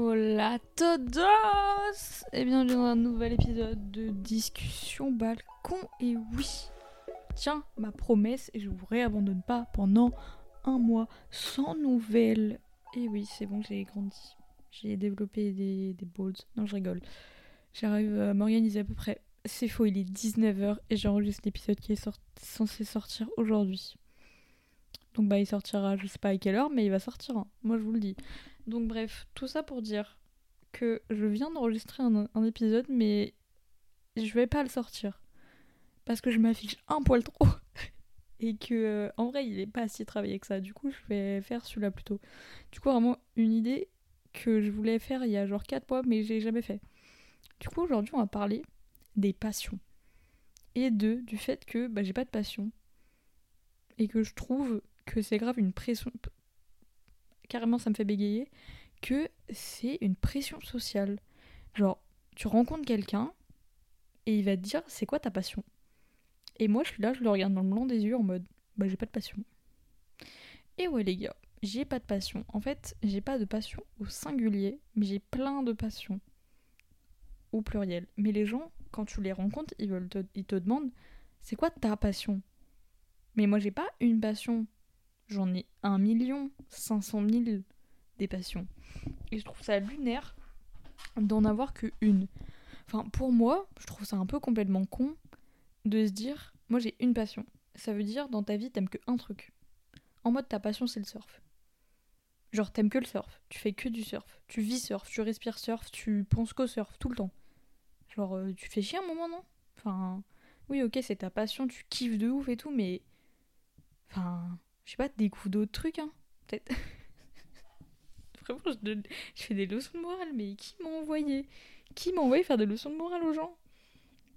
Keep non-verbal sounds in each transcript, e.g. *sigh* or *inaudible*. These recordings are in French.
Hola todos Et bienvenue dans un nouvel épisode de Discussion Balcon. Et oui, tiens, ma promesse, et je vous réabandonne pas pendant un mois sans nouvelles. Et oui, c'est bon, j'ai grandi. J'ai développé des, des balls. Non, je rigole. J'arrive à m'organiser à peu près. C'est faux, il est 19h et j'enregistre l'épisode qui est censé sortir aujourd'hui. Donc bah il sortira, je sais pas à quelle heure, mais il va sortir. Moi je vous le dis. Donc bref, tout ça pour dire que je viens d'enregistrer un, épisode, mais je vais pas le sortir. Parce que je m'affiche un poil trop. *laughs* Et que euh, en vrai il est pas si travaillé que ça. Du coup je vais faire celui-là plutôt. Du coup vraiment une idée que je voulais faire il y a genre 4 mois, mais j'ai jamais fait. Du coup aujourd'hui on va parler des passions. Et de, du fait que bah, j'ai pas de passion. Et que je trouve que c'est grave une pression. Carrément, ça me fait bégayer. Que c'est une pression sociale. Genre, tu rencontres quelqu'un et il va te dire c'est quoi ta passion? Et moi, je suis là, je le regarde dans le blanc des yeux en mode bah, j'ai pas de passion. Et ouais, les gars, j'ai pas de passion. En fait, j'ai pas de passion au singulier, mais j'ai plein de passions au pluriel. Mais les gens, quand tu les rencontres, ils, ils te demandent c'est quoi ta passion? Mais moi, j'ai pas une passion. J'en ai un million, cinq cent mille des passions. Et je trouve ça lunaire d'en avoir que une. Enfin, pour moi, je trouve ça un peu complètement con de se dire moi, j'ai une passion. Ça veut dire dans ta vie, t'aimes que un truc. En mode, ta passion, c'est le surf. Genre, t'aimes que le surf. Tu fais que du surf. Tu vis surf, tu respires surf, tu penses qu'au surf tout le temps. Genre, euh, tu fais chier un moment, non? Enfin, oui, ok, c'est ta passion, tu kiffes de ouf et tout, mais. Enfin, je sais pas, découvre d'autres trucs, hein. Peut-être. *laughs* Vraiment, je, fais des leçons de morale, mais qui m'a envoyé? Qui m'a envoyé faire des leçons de morale aux gens?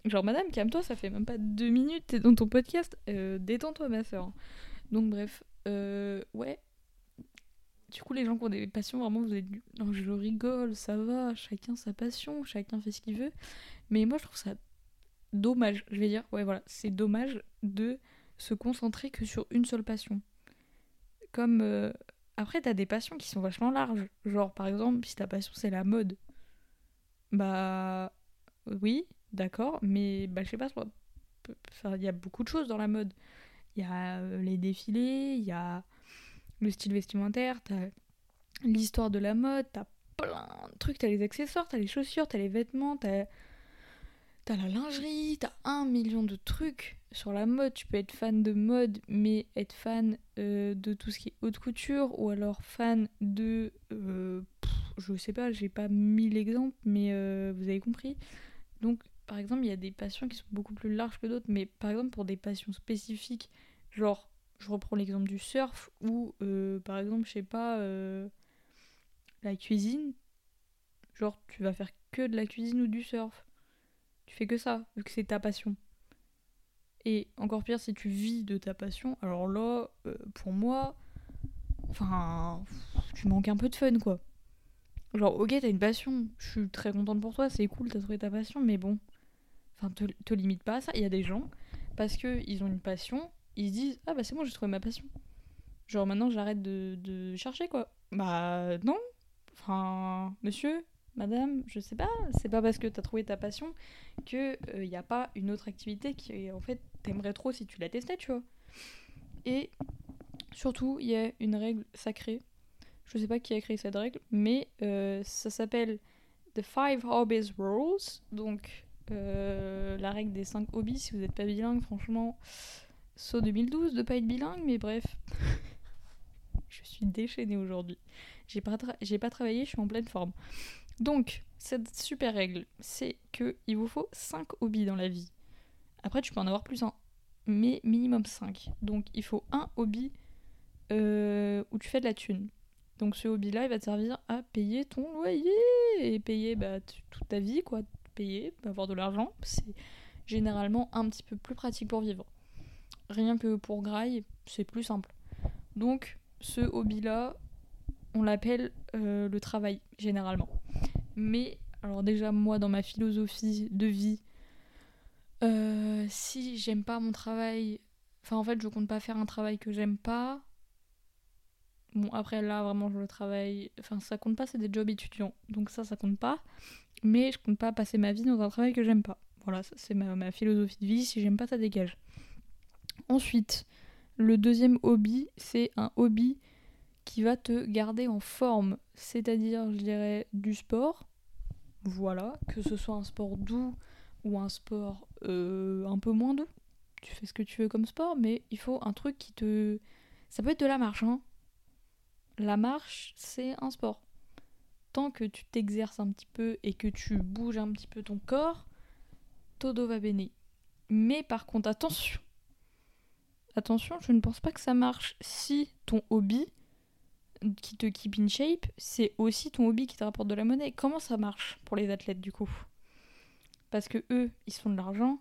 Genre, madame, calme-toi, ça fait même pas deux minutes, t'es dans ton podcast. Euh, Détends-toi, ma soeur. Donc, bref, euh, ouais. Du coup, les gens qui ont des passions, vraiment, vous êtes. Non, je rigole, ça va, chacun sa passion, chacun fait ce qu'il veut. Mais moi, je trouve ça dommage, je vais dire, ouais, voilà, c'est dommage de se concentrer que sur une seule passion. Comme. euh, Après, t'as des passions qui sont vachement larges. Genre, par exemple, si ta passion c'est la mode, bah. Oui, d'accord, mais bah, je sais pas, il y a beaucoup de choses dans la mode. Il y a euh, les défilés, il y a le style vestimentaire, t'as l'histoire de la mode, t'as plein de trucs, t'as les accessoires, t'as les chaussures, t'as les vêtements, t'as la lingerie, t'as un million de trucs sur la mode. Tu peux être fan de mode, mais être fan euh, de tout ce qui est haute couture, ou alors fan de... euh, je sais pas, j'ai pas mille exemples, mais euh, vous avez compris. Donc, par exemple, il y a des passions qui sont beaucoup plus larges que d'autres, mais par exemple, pour des passions spécifiques, genre, je reprends l'exemple du surf, ou par exemple, je sais pas, la cuisine, genre, tu vas faire que de la cuisine ou du surf. Tu fais que ça, vu que c'est ta passion. Et encore pire, si tu vis de ta passion, alors là, euh, pour moi, enfin, tu manques un peu de fun, quoi. Genre, ok, t'as une passion, je suis très contente pour toi, c'est cool, t'as trouvé ta passion, mais bon, enfin, te, te limite pas à ça. Il y a des gens, parce qu'ils ont une passion, ils se disent, ah bah c'est bon, j'ai trouvé ma passion. Genre, maintenant, j'arrête de chercher, quoi. Bah, non. Enfin, monsieur, madame, je sais pas, c'est pas parce que t'as trouvé ta passion que il y a pas une autre activité qui, en fait, t'aimerais trop si tu la testais, tu vois. Et surtout, il y a une règle sacrée je sais pas qui a créé cette règle, mais euh, ça s'appelle The Five Hobbies Rules. Donc, euh, la règle des 5 hobbies. Si vous n'êtes pas bilingue, franchement, saut 2012 de pas être bilingue, mais bref. *laughs* je suis déchaînée aujourd'hui. J'ai pas, pas travaillé, je suis en pleine forme. Donc, cette super règle, c'est que il vous faut 5 hobbies dans la vie. Après, tu peux en avoir plus un, mais minimum 5. Donc, il faut un hobby euh, où tu fais de la thune. Donc ce hobby-là, il va te servir à payer ton loyer et payer bah, toute ta vie, quoi. Payer, avoir de l'argent, c'est généralement un petit peu plus pratique pour vivre. Rien que pour graille, c'est plus simple. Donc ce hobby-là, on l'appelle euh, le travail, généralement. Mais, alors déjà, moi, dans ma philosophie de vie, euh, si j'aime pas mon travail, enfin en fait, je compte pas faire un travail que j'aime pas, Bon, après là, vraiment, je le travaille. Enfin, ça compte pas, c'est des jobs étudiants. Donc ça, ça compte pas. Mais je compte pas passer ma vie dans un travail que j'aime pas. Voilà, ça, c'est ma, ma philosophie de vie. Si j'aime pas, ça dégage. Ensuite, le deuxième hobby, c'est un hobby qui va te garder en forme. C'est-à-dire, je dirais, du sport. Voilà, que ce soit un sport doux ou un sport euh, un peu moins doux. Tu fais ce que tu veux comme sport, mais il faut un truc qui te... Ça peut être de la marche, hein. La marche, c'est un sport. Tant que tu t'exerces un petit peu et que tu bouges un petit peu ton corps, todo va bene. Mais par contre, attention. Attention, je ne pense pas que ça marche si ton hobby qui te keep in shape, c'est aussi ton hobby qui te rapporte de la monnaie. Comment ça marche pour les athlètes du coup? Parce que eux, ils se font de l'argent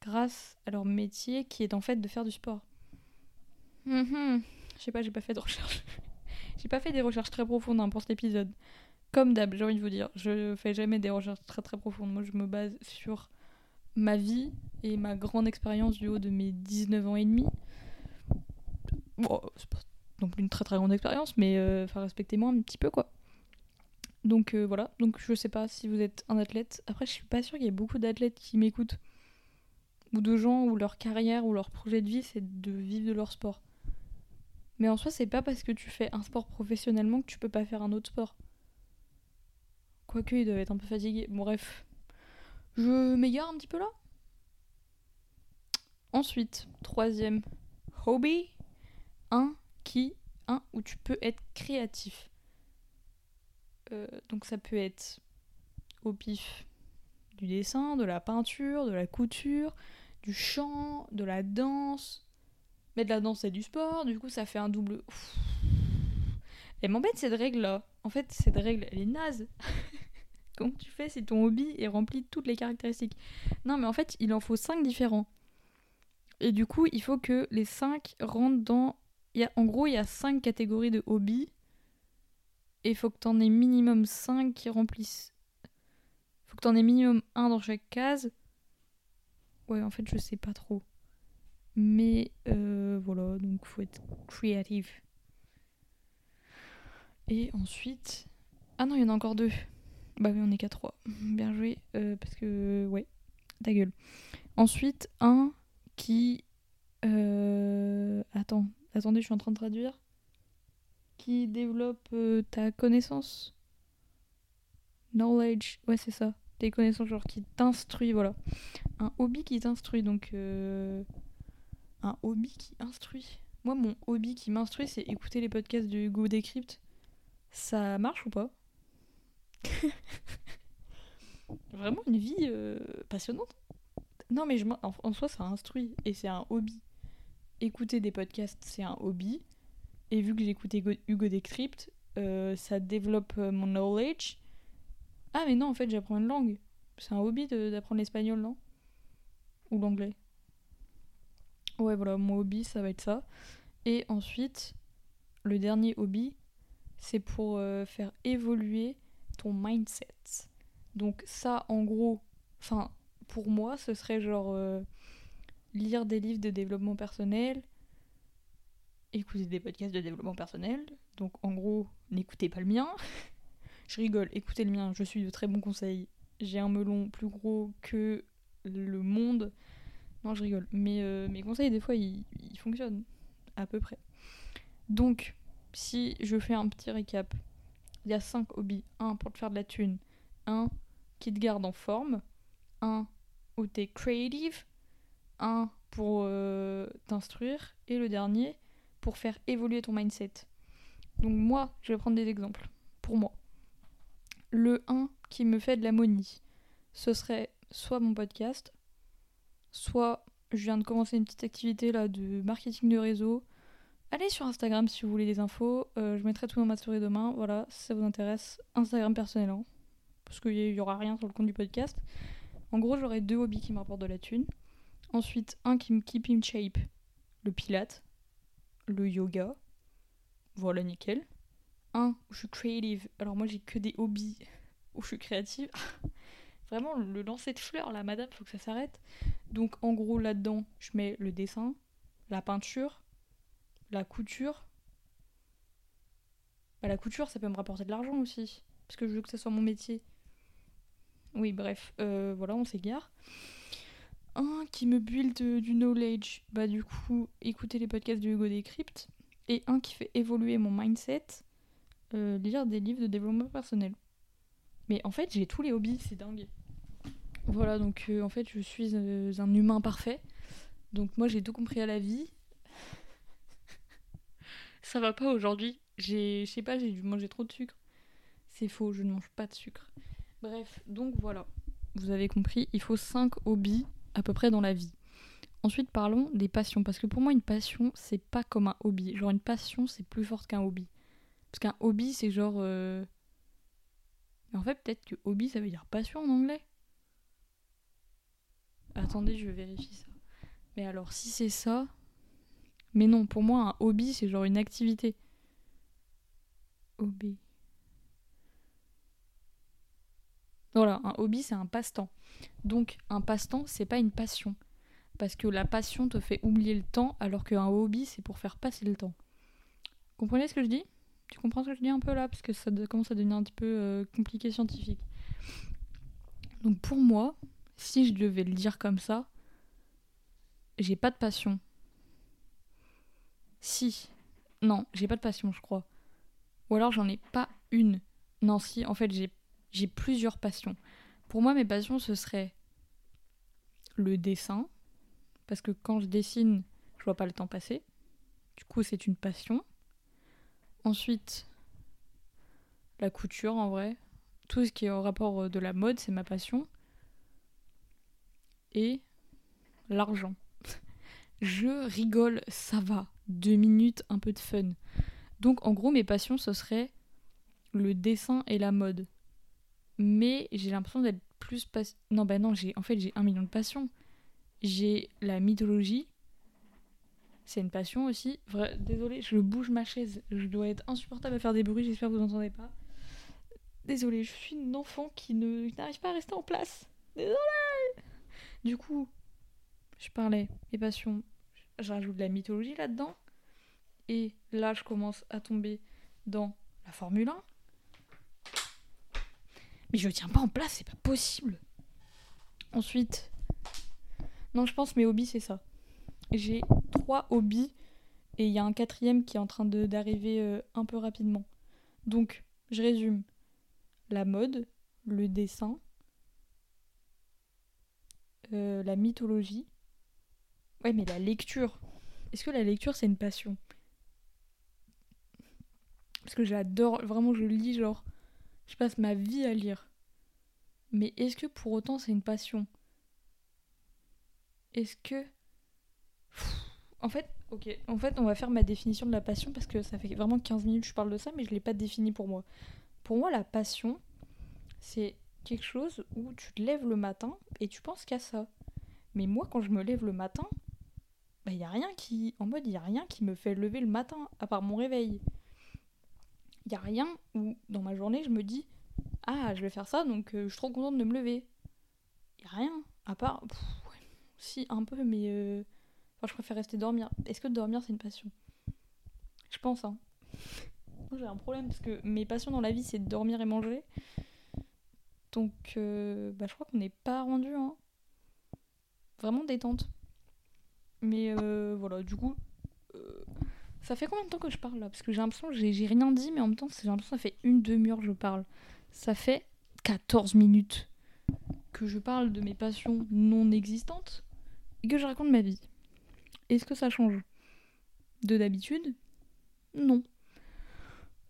grâce à leur métier qui est en fait de faire du sport. Mhm. Je sais pas, j'ai pas fait de recherche. *laughs* j'ai pas fait des recherches très profondes hein, pour cet épisode. Comme d'hab, j'ai envie de vous dire, je fais jamais des recherches très très profondes. Moi, je me base sur ma vie et ma grande expérience du haut de mes 19 ans et demi. Bon, c'est pas non plus une très très grande expérience, mais euh, enfin respectez-moi un petit peu quoi. Donc euh, voilà, donc je sais pas si vous êtes un athlète. Après, je suis pas sûre qu'il y ait beaucoup d'athlètes qui m'écoutent. Ou de gens où leur carrière ou leur projet de vie c'est de vivre de leur sport. Mais en soi, c'est pas parce que tu fais un sport professionnellement que tu peux pas faire un autre sport. Quoique, ils doivent être un peu fatigués. Bon, bref. Je m'égare un petit peu là. Ensuite, troisième hobby. Un qui, un, où tu peux être créatif. Euh, donc ça peut être au pif du dessin, de la peinture, de la couture, du chant, de la danse. Mais de la danse et du sport, du coup ça fait un double... Elle m'embête cette règle là. En fait cette règle elle est naze. *laughs* Comment tu fais si ton hobby est rempli de toutes les caractéristiques? Non mais en fait il en faut 5 différents. Et du coup il faut que les 5 rentrent dans en gros, il y a 5 catégories de hobbies. Et il faut que tu en aies minimum 5 qui remplissent. Faut que tu en aies minimum 1 dans chaque case. Ouais, en fait, je sais pas trop. Mais euh, voilà, donc faut être créatif. Et ensuite. Ah non, il y en a encore deux. Bah oui, on est qu'à 3. *laughs* Bien joué. Euh, parce que. Ouais, ta gueule. Ensuite, un qui. Euh... Attends, Attendez, je suis en train de traduire. Qui développe euh, ta connaissance? Knowledge. Ouais, c'est ça. Tes connaissances, genre qui t'instruit, voilà. Un hobby qui t'instruit, donc. Euh, un hobby qui instruit. Moi, mon hobby qui m'instruit, c'est écouter les podcasts de Hugo Decrypt. Ça marche ou pas? *laughs* Vraiment une vie euh, passionnante? Non, mais en soi, ça instruit. Et c'est un hobby écouter des podcasts, c'est un hobby. Et vu que j'écoute Hugo Decrypt, euh, ça développe euh, mon knowledge. Ah, mais non, en fait, j'apprends une langue. C'est un hobby d'apprendre l'espagnol, non? Ou l'anglais? Ouais, voilà, mon hobby, ça va être ça. Et ensuite, le dernier hobby, c'est pour euh, faire évoluer ton mindset. Donc ça, en gros, enfin, pour moi, ce serait genre lire des livres de développement personnel, écouter des podcasts de développement personnel. Donc en gros, n'écoutez pas le mien. *laughs* je rigole, écoutez le mien, je suis de très bons conseils. J'ai un melon plus gros que le monde. Non, je rigole. Mais euh, mes conseils, des fois, ils, fonctionnent. À peu près. Donc, si je fais un petit récap, il y a 5 hobbies. Un pour te faire de la thune. Un qui te garde en forme. Un où t'es creative un pour euh, t'instruire et le dernier pour faire évoluer ton mindset. Donc moi, je vais prendre des exemples. Pour moi, le 1 qui me fait de la monie, ce serait soit mon podcast, soit je viens de commencer une petite activité là de marketing de réseau. Allez sur Instagram si vous voulez des infos. Euh, je mettrai tout dans ma story demain. Voilà, si ça vous intéresse. Instagram personnel, hein, parce qu'il n'y aura rien sur le compte du podcast. En gros, j'aurai deux hobbies qui me rapportent de la thune. Ensuite, un qui me keep in shape, le pilate, le yoga. Voilà, nickel. Un où je suis creative. Alors moi, j'ai que des hobbies où je suis créative. *laughs* Vraiment, le lancer de fleurs, là, madame, faut que ça s'arrête. Donc, en gros, là-dedans, je mets le dessin, la peinture, la couture, Bah, la couture, ça peut me rapporter de l'argent aussi. Parce que je veux que ça soit mon métier. Oui, bref, euh, voilà, on s'égare. Un qui me build du knowledge, bah du coup, écouter les podcasts de Hugo Decrypt. Et un qui fait évoluer mon mindset, euh, lire des livres de développement personnel. Mais en fait, j'ai tous les hobbies, c'est dingue. Voilà, donc euh, en fait, je suis un humain parfait. Donc moi, j'ai tout compris à la vie. *laughs* Ça va pas aujourd'hui. J'ai, je sais pas, j'ai dû manger trop de sucre. C'est faux, je ne mange pas de sucre. Bref, donc voilà. Vous avez compris, il faut 5 hobbies à peu près dans la vie. Ensuite, parlons des passions. Parce que pour moi, une passion, c'est pas comme un hobby. Genre, une passion, c'est plus fort qu'un hobby. Parce qu'un hobby, c'est genre. Euh, en fait, peut-être que hobby, ça veut dire passion en anglais. Attendez, je vérifie ça. Mais alors, si c'est ça. Mais non, pour moi, un hobby, c'est genre une activité. Hobby. Voilà, un hobby, c'est un passe-temps. Donc, un passe-temps, c'est pas une passion. Parce que la passion te fait oublier le temps, alors qu'un hobby, c'est pour faire passer le temps. Comprenez ce que je dis? Tu comprends ce que je dis un peu là? Parce que ça commence à devenir un petit peu euh, compliqué scientifique. Donc, pour moi, si je devais le dire comme ça, j'ai pas de passion. Si. Non, j'ai pas de passion, je crois. Ou alors j'en ai pas une. Non, si, en fait, j'ai, j'ai plusieurs passions. Pour moi, mes passions, ce serait le dessin. Parce que quand je dessine, je vois pas le temps passer. Du coup, c'est une passion. Ensuite, la couture, en vrai. Tout ce qui est au rapport euh, de la mode, c'est ma passion. Et l'argent. *laughs* je rigole, ça va. Deux minutes, un peu de fun. Donc en gros, mes passions, ce serait le dessin et la mode. Mais j'ai l'impression d'être plus pas... Non, bah non, j'ai en fait j'ai un million de passions. J'ai la mythologie. C'est une passion aussi. Vrai... Désolée, je bouge ma chaise. Je dois être insupportable à faire des bruits, j'espère que vous n'entendez pas. Désolée, je suis une enfant qui ne n'arrive pas à rester en place. Désolée Du coup, je parlais, mes passions, je rajoute de la mythologie là-dedans. Et là, je commence à tomber dans la Formule 1. Mais je tiens pas en place, c'est pas possible. Ensuite, non, je pense mes hobbies, c'est ça. J'ai trois hobbies et il y a un quatrième qui est en train d'arriver euh, un peu rapidement. Donc, je résume la mode, le dessin, euh, la mythologie. Ouais, mais la lecture. Est-ce que la lecture, c'est une passion? Parce que j'adore, vraiment je lis genre, je passe ma vie à lire. Mais est-ce que pour autant c'est une passion? Est-ce que... En fait, ok, en fait on va faire ma définition de la passion parce que ça fait vraiment 15 minutes que je parle de ça mais je l'ai pas défini pour moi. Pour moi la passion, c'est quelque chose où tu te lèves le matin et tu penses qu'à ça. Mais moi quand je me lève le matin, bah y a rien qui... En mode, il y a rien qui me fait lever le matin, à part mon réveil il n'y a rien où dans ma journée je me dis ah je vais faire ça donc euh, je suis trop contente de me lever. Il n'y a rien à part si un peu mais euh, enfin, je préfère rester dormir. Est-ce que dormir c'est une passion? Je pense hein. J'ai un problème parce que mes passions dans la vie c'est dormir et manger. Donc euh, bah, je crois qu'on n'est pas rendu hein. Vraiment détente. Mais voilà, du coup, ça fait combien de temps que je parle là? Parce que j'ai l'impression que j'ai rien dit, mais en même temps, j'ai l'impression que ça fait une demi-heure que je parle. Ça fait 14 minutes que je parle de mes passions non existantes et que je raconte ma vie. Est-ce que ça change? De d'habitude Non.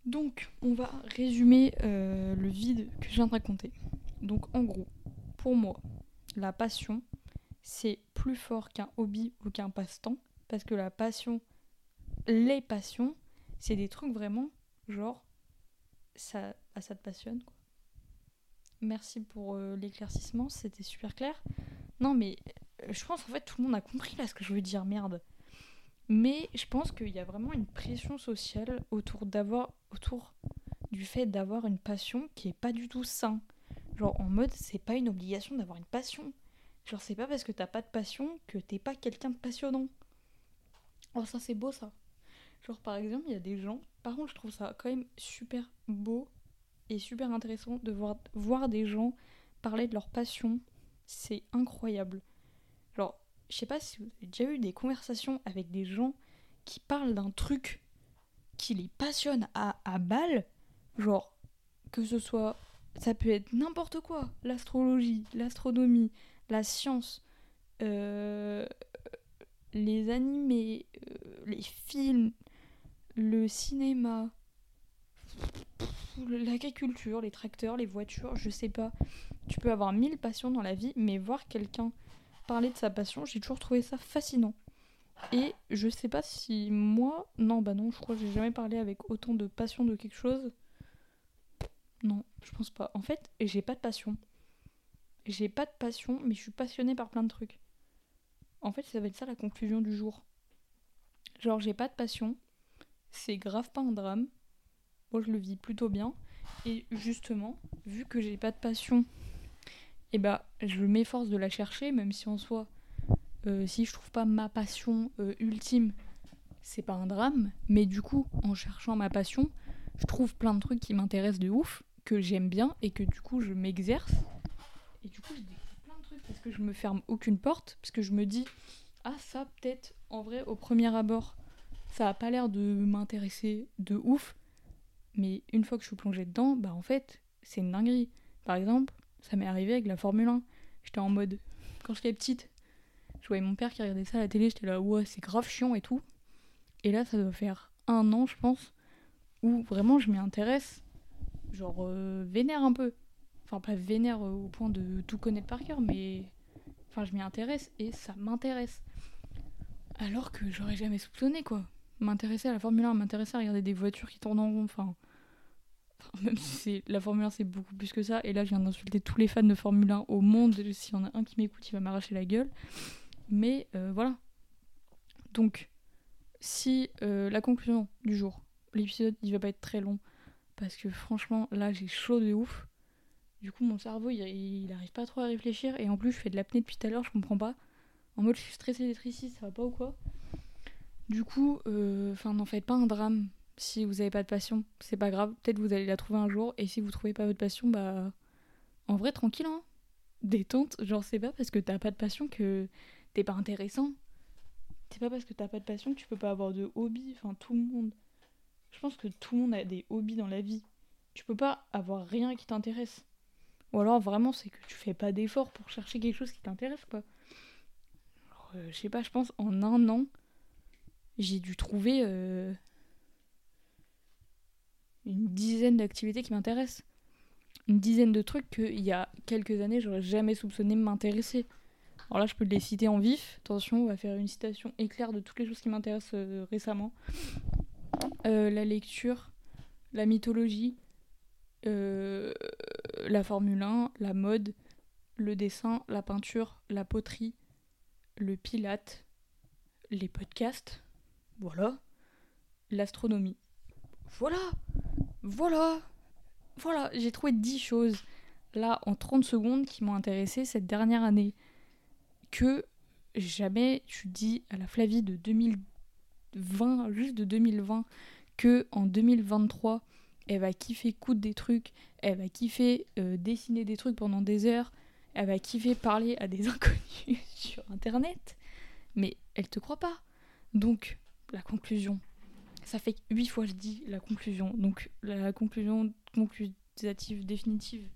Donc, on va résumer euh, le vide que je viens de raconter. Donc, en gros, pour moi, la passion, c'est plus fort qu'un hobby ou qu'un passe-temps. Parce que la passion, les passions, c'est des trucs vraiment, genre, ça, ah, ça te passionne, quoi. Merci pour euh, l'éclaircissement, c'était super clair. Non, mais euh, je pense en fait tout le monde a compris là ce que je veux dire, merde. Mais je pense qu'il y a vraiment une pression sociale autour du fait d'avoir une passion qui est pas du tout sain. Genre en mode, c'est pas une obligation d'avoir une passion. Genre c'est pas parce que t'as pas de passion que t'es pas quelqu'un de passionnant. Oh ça c'est beau ça. Genre, par exemple, il y a des gens. Par contre, je trouve ça quand même super beau et super intéressant de voir, voir des gens parler de leur passion. C'est incroyable. Genre, je sais pas si vous avez déjà eu des conversations avec des gens qui parlent d'un truc qui les passionne à, à balle. Genre, que ce soit. Ça peut être n'importe quoi. L'astrologie, l'astronomie, la science, euh, les animés, euh, les films, le cinéma, l'agriculture, les tracteurs, les voitures, je sais pas. Tu peux avoir mille passions dans la vie, mais voir quelqu'un parler de sa passion, j'ai toujours trouvé ça fascinant. Et je sais pas si moi. Non, bah non, je crois que j'ai jamais parlé avec autant de passion de quelque chose. Non, je pense pas. En fait, j'ai pas de passion. J'ai pas de passion, mais je suis passionnée par plein de trucs. En fait, ça va être ça la conclusion du jour. Genre, j'ai pas de passion. C'est grave pas un drame. Moi, je le vis plutôt bien. Et justement, vu que j'ai pas de passion, eh bah, je m'efforce de la chercher, même si en soi, euh, si je trouve pas ma passion euh, ultime, c'est pas un drame. Mais du coup, en cherchant ma passion, je trouve plein de trucs qui m'intéressent de ouf, que j'aime bien et que du coup, je m'exerce. Et du coup, je découvre plein de trucs parce que je me ferme aucune porte, parce que je me dis, ah, ça, peut-être, en vrai, au premier abord, ça a pas l'air de m'intéresser de ouf, mais une fois que je suis plongée dedans, bah en fait, c'est une dinguerie. Par exemple, ça m'est arrivé avec la Formule 1. J'étais en mode, quand j'étais petite, je voyais mon père qui regardait ça à la télé, j'étais là, ouais, c'est grave chiant et tout. Et là, ça doit faire un an, je pense, où vraiment je m'y intéresse, genre euh, vénère un peu. Enfin, pas vénère euh, au point de tout connaître par cœur, mais. Enfin, je m'y intéresse et ça m'intéresse. Alors que j'aurais jamais soupçonné, quoi. M'intéresser à la Formule 1, m'intéresser à regarder des voitures qui tournent en rond, enfin. Même si la Formule 1 c'est beaucoup plus que ça, et là je viens d'insulter tous les fans de Formule 1 au monde, s'il y en a un qui m'écoute, il va m'arracher la gueule. Mais euh, voilà. Donc, si euh, la conclusion du jour, l'épisode il va pas être très long, parce que franchement là j'ai chaud de ouf, du coup, mon cerveau, il, arrive pas trop à réfléchir. Et en plus, je fais de l'apnée depuis tout à l'heure, je comprends pas. En mode, je suis stressée d'être ici, ça va pas ou quoi Du coup, euh, enfin, n'en faites pas un drame si vous avez pas de passion. C'est pas grave, peut-être vous allez la trouver un jour. Et si vous trouvez pas votre passion, bah. En vrai, tranquille, hein. Détente. Genre, c'est pas parce que t'as pas de passion que t'es pas intéressant. C'est pas parce que t'as pas de passion que tu peux pas avoir de hobby. Enfin, tout le monde. Je pense que tout le monde a des hobbies dans la vie. Tu peux pas avoir rien qui t'intéresse. Ou alors vraiment c'est que tu fais pas d'effort pour chercher quelque chose qui t'intéresse quoi. Euh, je sais pas, je pense en un an, j'ai dû trouver euh, une dizaine d'activités qui m'intéressent. Une dizaine de trucs qu'il y a quelques années j'aurais jamais soupçonné m'intéresser. Alors là je peux les citer en vif. Attention, on va faire une citation éclair de toutes les choses qui m'intéressent euh, récemment. la lecture, la mythologie, euh, la Formule 1, la mode, le dessin, la peinture, la poterie, le pilate, les podcasts, voilà, l'astronomie. Voilà, voilà, voilà, j'ai trouvé 10 choses là en 30 secondes qui m'ont intéressé cette dernière année. Que jamais tu dis à la Flavie de 2020, juste de 2020, que en 2023 elle va kiffer coudre des trucs, elle va kiffer euh, dessiner des trucs pendant des heures, elle va kiffer parler à des *laughs* inconnus sur internet, mais elle te croit pas. Donc, la conclusion, ça fait huit fois je dis la conclusion. Donc, la conclusion conclusative définitive,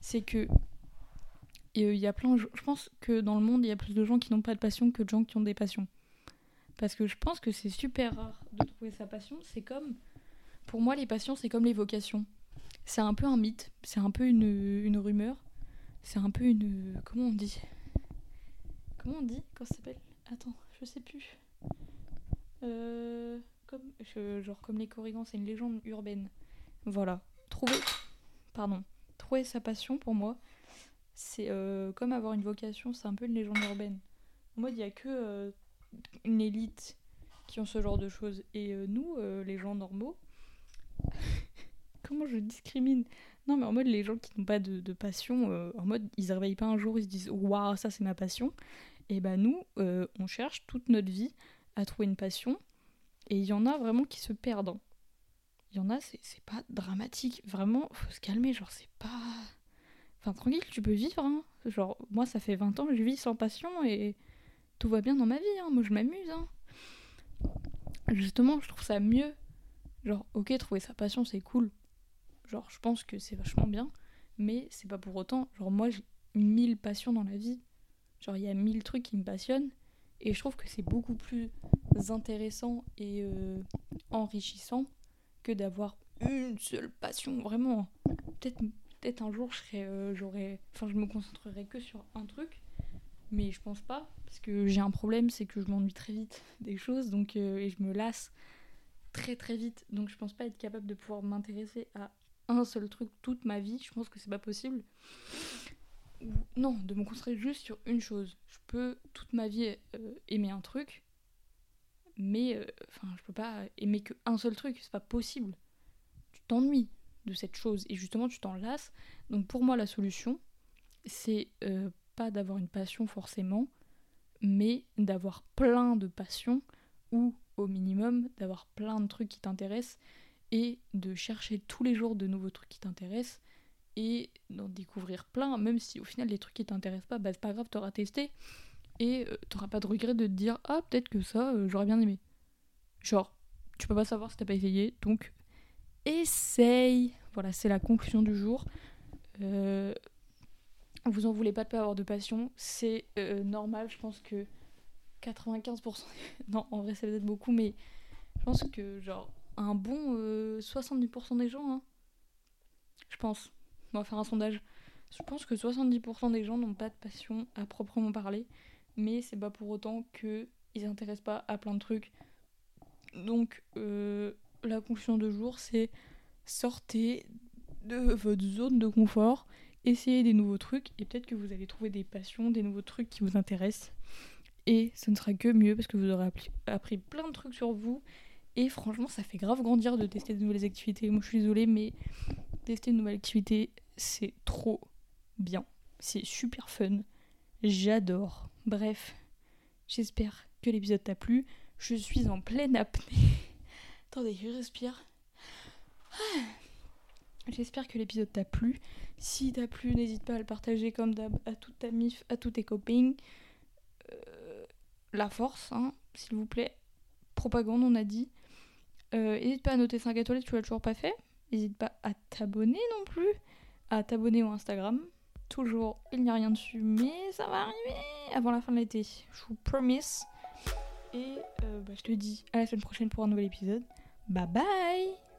c'est que il y a plein je pense que dans le monde il y a plus de gens qui n'ont pas de passion que de gens qui ont des passions parce que je pense que c'est super rare de trouver sa passion c'est comme pour moi, les passions, c'est comme les vocations. C'est un peu un mythe, c'est un peu une, rumeur, c'est un peu une. Comment on dit? Comment on dit Comment ça s'appelle? Attends, je sais plus. Euh, comme, genre comme les corrigans, c'est une légende urbaine. Voilà. Trouver. Pardon. Trouver sa passion, pour moi, c'est euh, comme avoir une vocation, c'est un peu une légende urbaine. En mode, il n'y a que euh, une élite qui ont ce genre de choses. Et nous, les gens normaux, *laughs* Comment je discrimine? Non, mais en mode, les gens qui n'ont pas de, passion, en mode, ils se réveillent pas un jour, ils se disent Waouh, ça c'est ma passion. Et bah, nous, on cherche toute notre vie à trouver une passion. Et il y en a vraiment qui se perdent. hein. Il y en a, c'est pas dramatique. Vraiment, faut se calmer. Genre, c'est pas. Enfin, tranquille, tu peux vivre. hein. Genre, moi, ça fait 20 ans que je vis sans passion et tout va bien dans ma vie. hein. Moi, je m'amuse. hein. Justement, je trouve ça mieux. Genre, ok, trouver sa passion, c'est cool. Genre, je pense que c'est vachement bien. Mais c'est pas pour autant. Genre, moi, j'ai mille passions dans la vie. Genre, il y a mille trucs qui me passionnent. Et je trouve que c'est beaucoup plus intéressant et euh, enrichissant que d'avoir une seule passion. Vraiment. Peut-être peut-être un jour, je serais, euh, enfin, je me concentrerai que sur un truc. Mais je pense pas. Parce que j'ai un problème, c'est que je m'ennuie très vite *laughs* des choses. Donc, euh, et je me lasse très très vite. Donc, je pense pas être capable de pouvoir m'intéresser à un seul truc toute ma vie. Je pense que c'est pas possible. Non, de me concentrer juste sur une chose. Je peux toute ma vie euh, aimer un truc, mais euh, enfin, je peux pas aimer qu'un seul truc. C'est pas possible. Tu t'ennuies de cette chose et justement tu t'en lasses. Donc pour moi, la solution, c'est euh, pas d'avoir une passion forcément, mais d'avoir plein de passions ou au minimum d'avoir plein de trucs qui t'intéressent et de chercher tous les jours de nouveaux trucs qui t'intéressent et d'en découvrir plein, même si au final les trucs qui t'intéressent pas, bah c'est pas grave, t'auras testé et euh, t'auras pas de regret de te dire ah peut-être que ça euh, j'aurais bien aimé. Genre, tu peux pas savoir si t'as pas essayé, donc essaye. Voilà, c'est la conclusion du jour. Euh, vous en voulez pas de pas avoir de passion, c'est normal, je pense que 95%, *laughs* non en vrai c'est peut-être beaucoup, mais je pense que genre un bon euh, 70% des gens, hein, je pense, on va faire un sondage, je pense que 70% des gens n'ont pas de passion à proprement parler, mais c'est pas pour autant que ils s'intéressent pas à plein de trucs. Donc euh, la conclusion de jour c'est sortez de votre zone de confort, essayez des nouveaux trucs et peut-être que vous allez trouver des passions, des nouveaux trucs qui vous intéressent. Et ce ne sera que mieux parce que vous aurez appris, appris plein de trucs sur vous. Et franchement, ça fait grave grandir de tester de nouvelles activités. Moi, je suis désolée, mais tester une nouvelle activité, c'est trop bien. C'est super fun. J'adore. Bref, j'espère que l'épisode t'a plu. Je suis en pleine apnée. *laughs* Attendez, je respire. Ah. J'espère que l'épisode t'a plu. Si t'a plu, n'hésite pas à le partager comme d'hab à toute ta mif, à tous tes copines. Euh, la force, hein, s'il vous plaît. Propagande, on a dit. Euh, N'hésite pas à noter 5 étoiles si tu l'as toujours pas fait. N'hésite pas à t'abonner non plus. À t'abonner au Instagram. Toujours, il n'y a rien dessus, mais ça va arriver avant la fin de l'été. Je vous promise. Et euh, bah, je te dis à la semaine prochaine pour un nouvel épisode. Bye bye